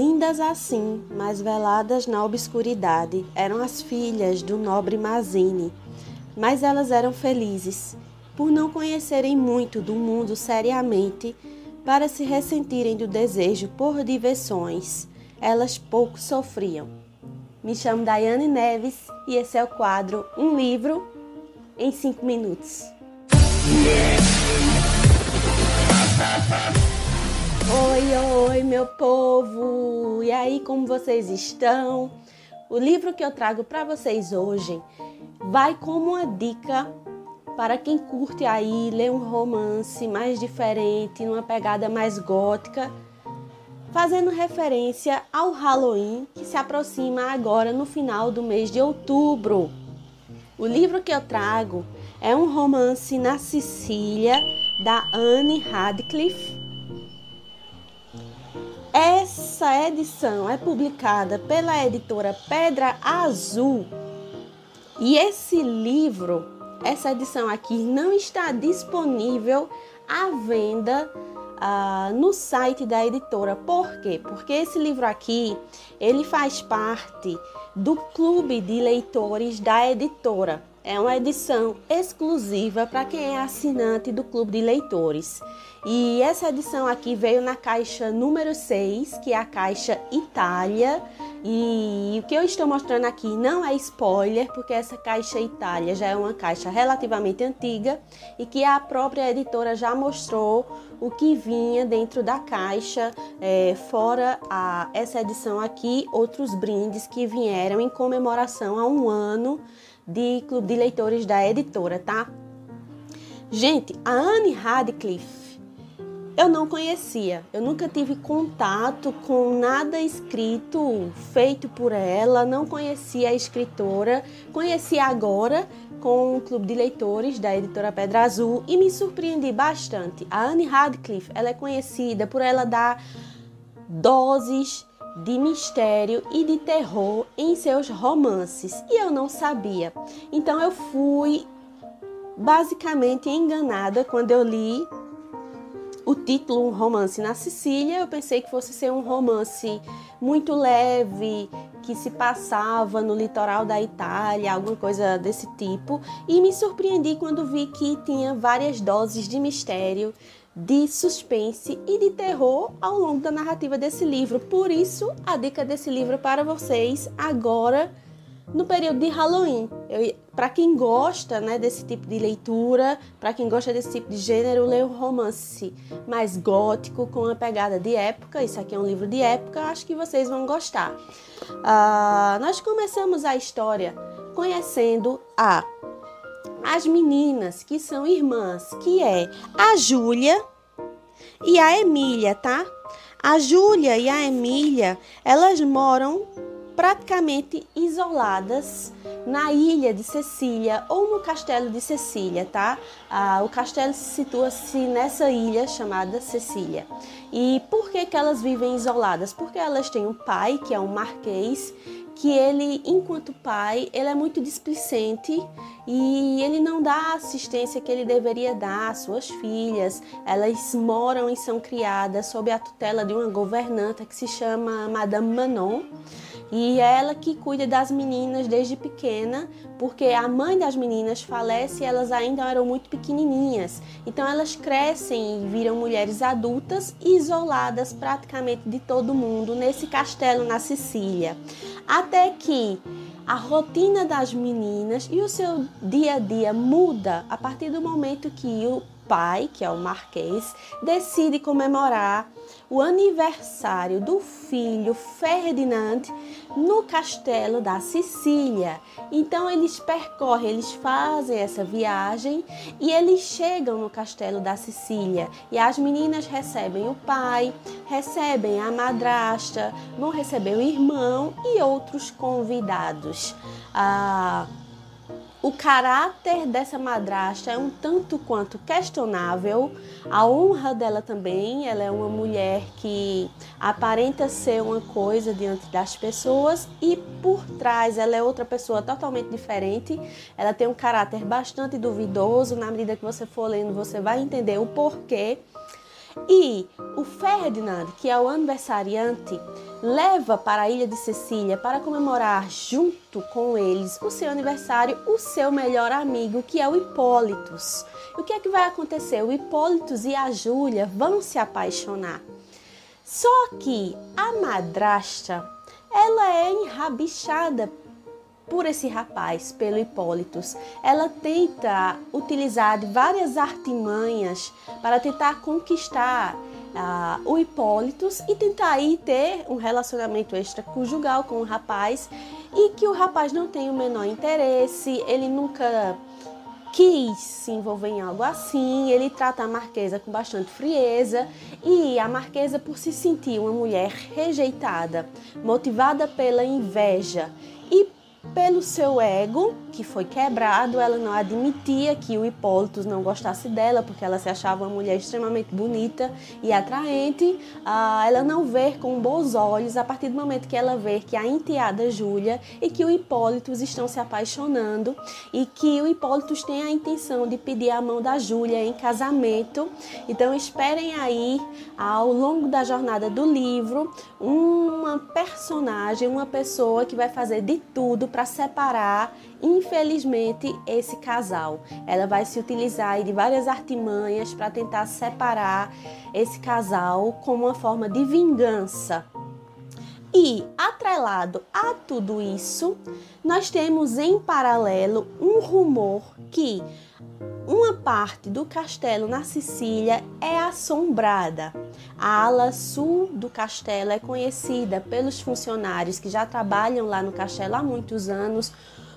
Lindas assim, mas veladas na obscuridade, eram as filhas do nobre Mazini. Mas elas eram felizes, por não conhecerem muito do mundo seriamente, para se ressentirem do desejo por diversões. Elas pouco sofriam. Me chamo Daiane Neves e esse é o quadro Um Livro em 5 Minutos. Oi, oi, meu povo! E aí, como vocês estão? O livro que eu trago para vocês hoje vai como uma dica para quem curte aí ler um romance mais diferente, numa pegada mais gótica, fazendo referência ao Halloween que se aproxima agora no final do mês de outubro. O livro que eu trago é um romance na Sicília da Anne Radcliffe essa edição é publicada pela editora Pedra Azul e esse livro, essa edição aqui, não está disponível à venda uh, no site da editora. Por quê? Porque esse livro aqui ele faz parte do clube de leitores da editora. É uma edição exclusiva para quem é assinante do Clube de Leitores. E essa edição aqui veio na caixa número 6, que é a caixa Itália. E o que eu estou mostrando aqui não é spoiler, porque essa caixa Itália já é uma caixa relativamente antiga e que a própria editora já mostrou o que vinha dentro da caixa, é, fora a, essa edição aqui, outros brindes que vieram em comemoração a um ano de clube de leitores da editora, tá? Gente, a Anne Radcliffe eu não conhecia, eu nunca tive contato com nada escrito feito por ela, não conhecia a escritora, conheci agora com o clube de leitores da editora Pedra Azul e me surpreendi bastante. A Anne Radcliffe, ela é conhecida por ela dar doses de mistério e de terror em seus romances e eu não sabia. Então eu fui basicamente enganada quando eu li o título Um Romance na Sicília. Eu pensei que fosse ser um romance muito leve, que se passava no litoral da Itália, alguma coisa desse tipo, e me surpreendi quando vi que tinha várias doses de mistério de suspense e de terror ao longo da narrativa desse livro. Por isso, a dica desse livro para vocês agora no período de Halloween. Para quem gosta né, desse tipo de leitura, para quem gosta desse tipo de gênero, um romance mais gótico, com uma pegada de época. Isso aqui é um livro de época, acho que vocês vão gostar. Uh, nós começamos a história conhecendo a as meninas que são irmãs, que é a Júlia e a Emília, tá? A Júlia e a Emília, elas moram praticamente isoladas na ilha de Cecília ou no castelo de Cecília, tá? Ah, o castelo situa-se nessa ilha chamada Cecília. E por que, que elas vivem isoladas? Porque elas têm um pai, que é um marquês, que ele, enquanto pai, ele é muito displicente e ele não dá a assistência que ele deveria dar às suas filhas. Elas moram e são criadas sob a tutela de uma governanta que se chama Madame Manon. E é ela que cuida das meninas desde pequena, porque a mãe das meninas falece e elas ainda eram muito pequenininhas. Então elas crescem e viram mulheres adultas isoladas praticamente de todo mundo nesse castelo na Sicília. Até que a rotina das meninas e o seu dia a dia muda a partir do momento que o pai, que é o Marquês, decide comemorar o aniversário do filho Ferdinand no castelo da Sicília. Então eles percorrem, eles fazem essa viagem e eles chegam no castelo da Sicília. E as meninas recebem o pai, recebem a madrasta, vão receber o irmão e outros convidados. Ah, o caráter dessa madrasta é um tanto quanto questionável. A honra dela também, ela é uma mulher que aparenta ser uma coisa diante das pessoas e por trás ela é outra pessoa totalmente diferente. Ela tem um caráter bastante duvidoso. Na medida que você for lendo, você vai entender o porquê. E o Ferdinand, que é o aniversariante, leva para a ilha de Sicília para comemorar junto com eles o seu aniversário o seu melhor amigo, que é o Hipólitos. E o que é que vai acontecer? O Hipólitos e a Júlia vão se apaixonar. Só que a madrasta, ela é enrabichada por esse rapaz, pelo Hipólitos. Ela tenta utilizar várias artimanhas para tentar conquistar uh, o Hipólitos e tentar aí ter um relacionamento extraconjugal com o rapaz e que o rapaz não tem o menor interesse, ele nunca quis se envolver em algo assim, ele trata a Marquesa com bastante frieza e a Marquesa, por se sentir uma mulher rejeitada, motivada pela inveja pelo seu ego, que foi quebrado, ela não admitia que o Hipólito não gostasse dela, porque ela se achava uma mulher extremamente bonita e atraente. Ah, ela não vê com bons olhos a partir do momento que ela vê que a enteada Júlia e que o Hipólito estão se apaixonando e que o Hipólito tem a intenção de pedir a mão da Júlia em casamento. Então esperem aí, ao longo da jornada do livro, uma personagem, uma pessoa que vai fazer de tudo para separar, infelizmente, esse casal. Ela vai se utilizar de várias artimanhas para tentar separar esse casal como uma forma de vingança. E, atrelado a tudo isso, nós temos em paralelo um rumor que uma parte do castelo na Sicília é assombrada. A ala sul do castelo é conhecida pelos funcionários que já trabalham lá no castelo há muitos anos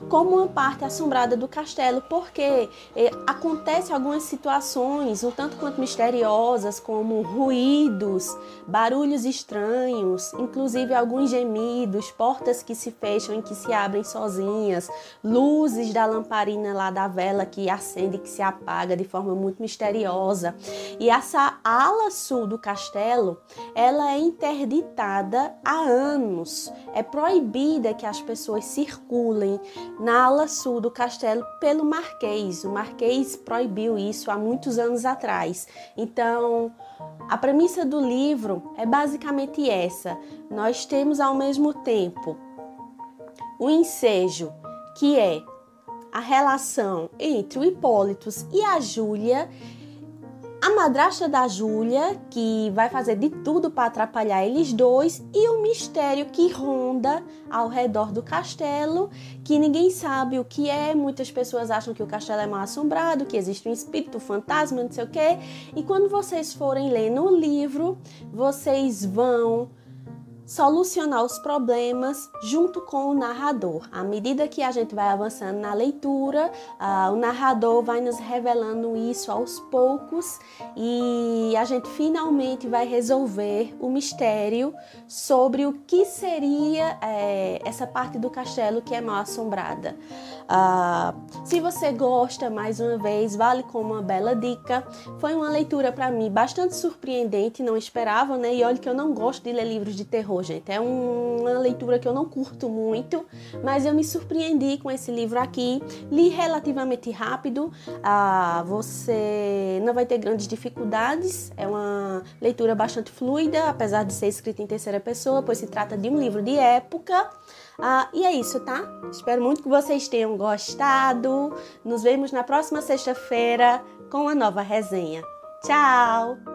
como uma parte assombrada do castelo, porque eh, acontece algumas situações um tanto quanto misteriosas, como ruídos, barulhos estranhos, inclusive alguns gemidos, portas que se fecham e que se abrem sozinhas, luzes da lamparina lá da vela que acende e que se apaga de forma muito misteriosa. E essa ala sul do castelo, ela é interditada há anos. É proibida que as pessoas circulem na ala sul do castelo pelo Marquês. O Marquês proibiu isso há muitos anos atrás. Então, a premissa do livro é basicamente essa: nós temos ao mesmo tempo o ensejo, que é a relação entre o Hipólitos e a Júlia a madrasta da Júlia, que vai fazer de tudo para atrapalhar eles dois, e o mistério que ronda ao redor do castelo, que ninguém sabe o que é. Muitas pessoas acham que o castelo é mal assombrado, que existe um espírito, um fantasma, não sei o quê. E quando vocês forem ler no livro, vocês vão solucionar os problemas junto com o narrador. À medida que a gente vai avançando na leitura, uh, o narrador vai nos revelando isso aos poucos e a gente finalmente vai resolver o mistério sobre o que seria é, essa parte do castelo que é mal assombrada. Uh, se você gosta, mais uma vez, vale como uma bela dica. Foi uma leitura para mim bastante surpreendente, não esperava, né? E olha que eu não gosto de ler livros de terror, gente. É uma leitura que eu não curto muito, mas eu me surpreendi com esse livro aqui. Li relativamente rápido, uh, você não vai ter grandes dificuldades. É uma leitura bastante fluida, apesar de ser escrita em terceira pessoa, pois se trata de um livro de época. Ah, e é isso, tá? Espero muito que vocês tenham gostado. Nos vemos na próxima sexta-feira com uma nova resenha. Tchau!